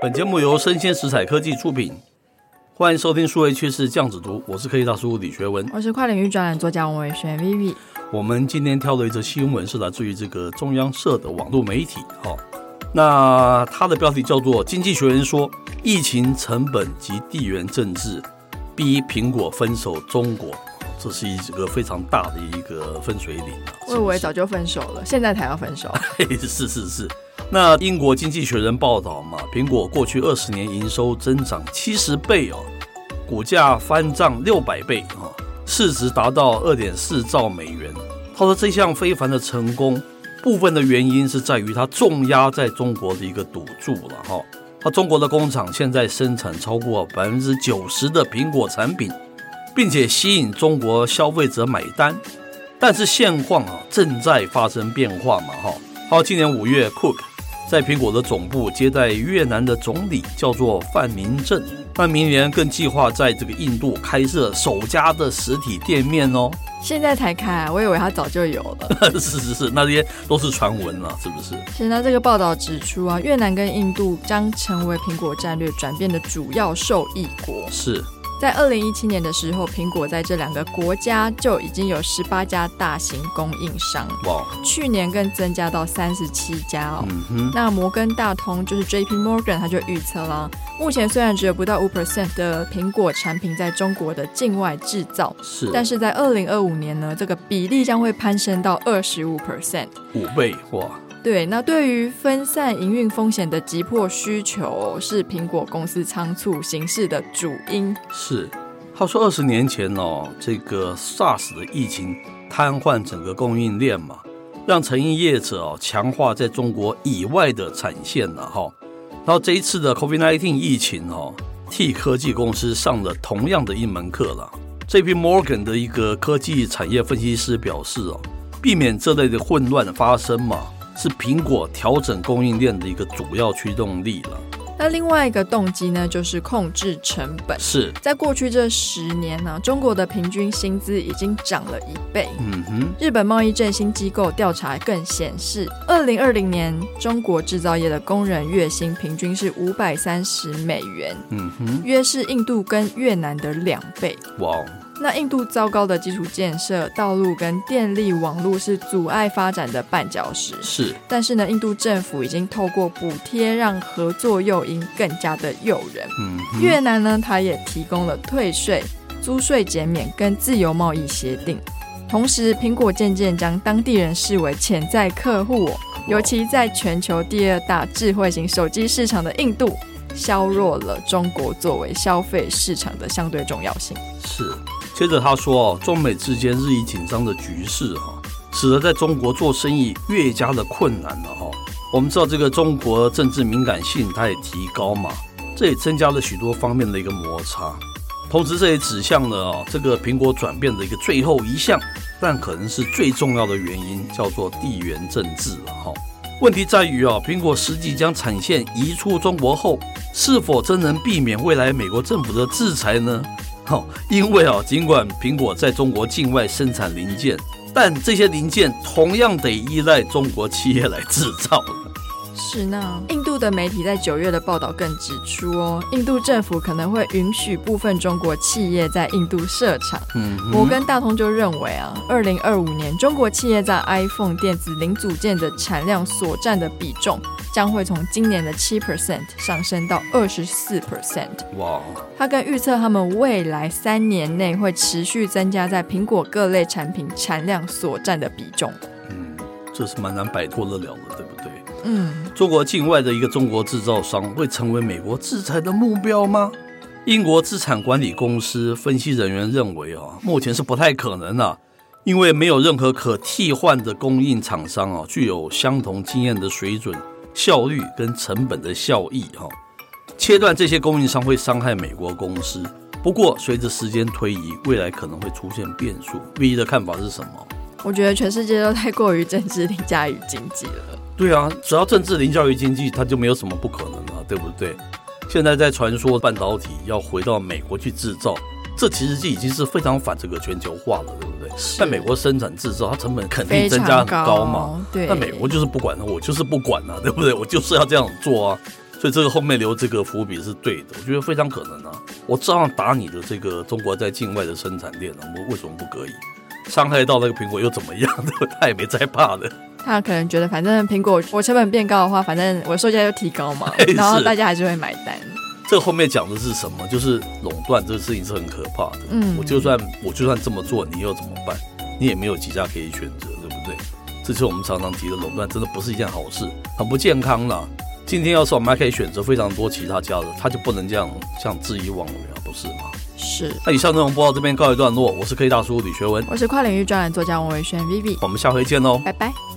本节目由生鲜食材科技出品，欢迎收听数位趋势酱子读，我是科技大叔李学文，我是跨领域专栏作家王伟轩 Vivi。我们今天挑的一则新闻是来自于这个中央社的网络媒体，哦，那它的标题叫做《经济学人说疫情成本及地缘政治逼苹果分手中国》，这是一个非常大的一个分水岭啊！我以为早就分手了，现在才要分手？是 是是。那英国经济学人报道嘛，苹果过去二十年营收增长七十倍哦，股价翻涨六百倍啊，市值达到二点四兆美元。他说这项非凡的成功，部分的原因是在于它重压在中国的一个赌注了哈。他中国的工厂现在生产超过百分之九十的苹果产品，并且吸引中国消费者买单。但是现况啊正在发生变化嘛哈。好，今年五月，Cook。在苹果的总部接待越南的总理，叫做范明正。范明年更计划在这个印度开设首家的实体店面哦。现在才开啊，我以为他早就有了。是是是，那些都是传闻了，是不是？现在这个报道指出啊，越南跟印度将成为苹果战略转变的主要受益国。是。在二零一七年的时候，苹果在这两个国家就已经有十八家大型供应商。哇！去年更增加到三十七家哦。嗯。那摩根大通就是 J.P. Morgan，他就预测了，目前虽然只有不到五 percent 的苹果产品在中国的境外制造，是，但是在二零二五年呢，这个比例将会攀升到二十五 percent，五倍哇！对，那对于分散营运风险的急迫需求，是苹果公司仓促行事的主因。是，他说二十年前哦，这个 SARS 的疫情瘫痪整个供应链嘛，让成衣业者哦强化在中国以外的产线了哈。然后这一次的 COVID-19 疫情哦，替科技公司上了同样的一门课了。J.P. Morgan 的一个科技产业分析师表示哦，避免这类的混乱发生嘛。是苹果调整供应链的一个主要驱动力了。那另外一个动机呢，就是控制成本。是在过去这十年呢、啊，中国的平均薪资已经涨了一倍。嗯哼。日本贸易振兴机构调查更显示，二零二零年中国制造业的工人月薪平均是五百三十美元。嗯哼。约是印度跟越南的两倍。哇。那印度糟糕的基础建设、道路跟电力网络是阻碍发展的绊脚石。是，但是呢，印度政府已经透过补贴让合作诱因更加的诱人。嗯，越南呢，它也提供了退税、租税减免跟自由贸易协定。同时，苹果渐渐将当地人视为潜在客户，尤其在全球第二大智慧型手机市场的印度，削弱了中国作为消费市场的相对重要性。是。接着他说：“，中美之间日益紧张的局势哈，使得在中国做生意越加的困难了哈。我们知道这个中国政治敏感性它也提高嘛，这也增加了许多方面的一个摩擦。同时，这也指向了哦，这个苹果转变的一个最后一项，但可能是最重要的原因，叫做地缘政治了哈。问题在于啊，苹果实际将产线移出中国后，是否真能避免未来美国政府的制裁呢？”因为啊，尽管苹果在中国境外生产零件，但这些零件同样得依赖中国企业来制造。是呢，印度的媒体在九月的报道更指出哦，印度政府可能会允许部分中国企业在印度设厂。嗯，摩根大通就认为啊，二零二五年中国企业在 iPhone 电子零组件的产量所占的比重将会从今年的七 percent 上升到二十四 percent。哇！他更预测他们未来三年内会持续增加在苹果各类产品产量所占的比重。嗯，这是蛮难摆脱得了的，对不对？嗯，中国境外的一个中国制造商会成为美国制裁的目标吗？英国资产管理公司分析人员认为啊，目前是不太可能啊，因为没有任何可替换的供应厂商啊，具有相同经验的水准、效率跟成本的效益哈。切断这些供应商会伤害美国公司。不过随着时间推移，未来可能会出现变数。V 的看法是什么？我觉得全世界都太过于政治凌驾于经济了。对啊，只要政治凌驾于经济，它就没有什么不可能了，对不对？现在在传说半导体要回到美国去制造，这其实就已经是非常反这个全球化了，对不对？在美国生产制造，它成本肯定增加很高嘛。对，那美国就是不管了，我就是不管了，对不对？我就是要这样做啊。所以这个后面留这个伏笔是对的，我觉得非常可能啊。我照样打你的这个中国在境外的生产链，我为什么不可以？伤害到那个苹果又怎么样？他也没在怕的。他可能觉得，反正苹果我成本变高的话，反正我售价又提高嘛，然后大家还是会买单。这个后面讲的是什么？就是垄断这个事情是很可怕的。嗯，我就算我就算这么做，你又怎么办？你也没有几家可以选择，对不对？这就是我们常常提的垄断，真的不是一件好事，很不健康了。今天要是我们还可以选择非常多其他家的，他就不能这样像恣意妄为啊，不是吗？是。那以上内容播到这边告一段落，我是科技大叔李学文，我是跨领域专栏作家王伟轩 Vivi，我们下回见喽，拜拜。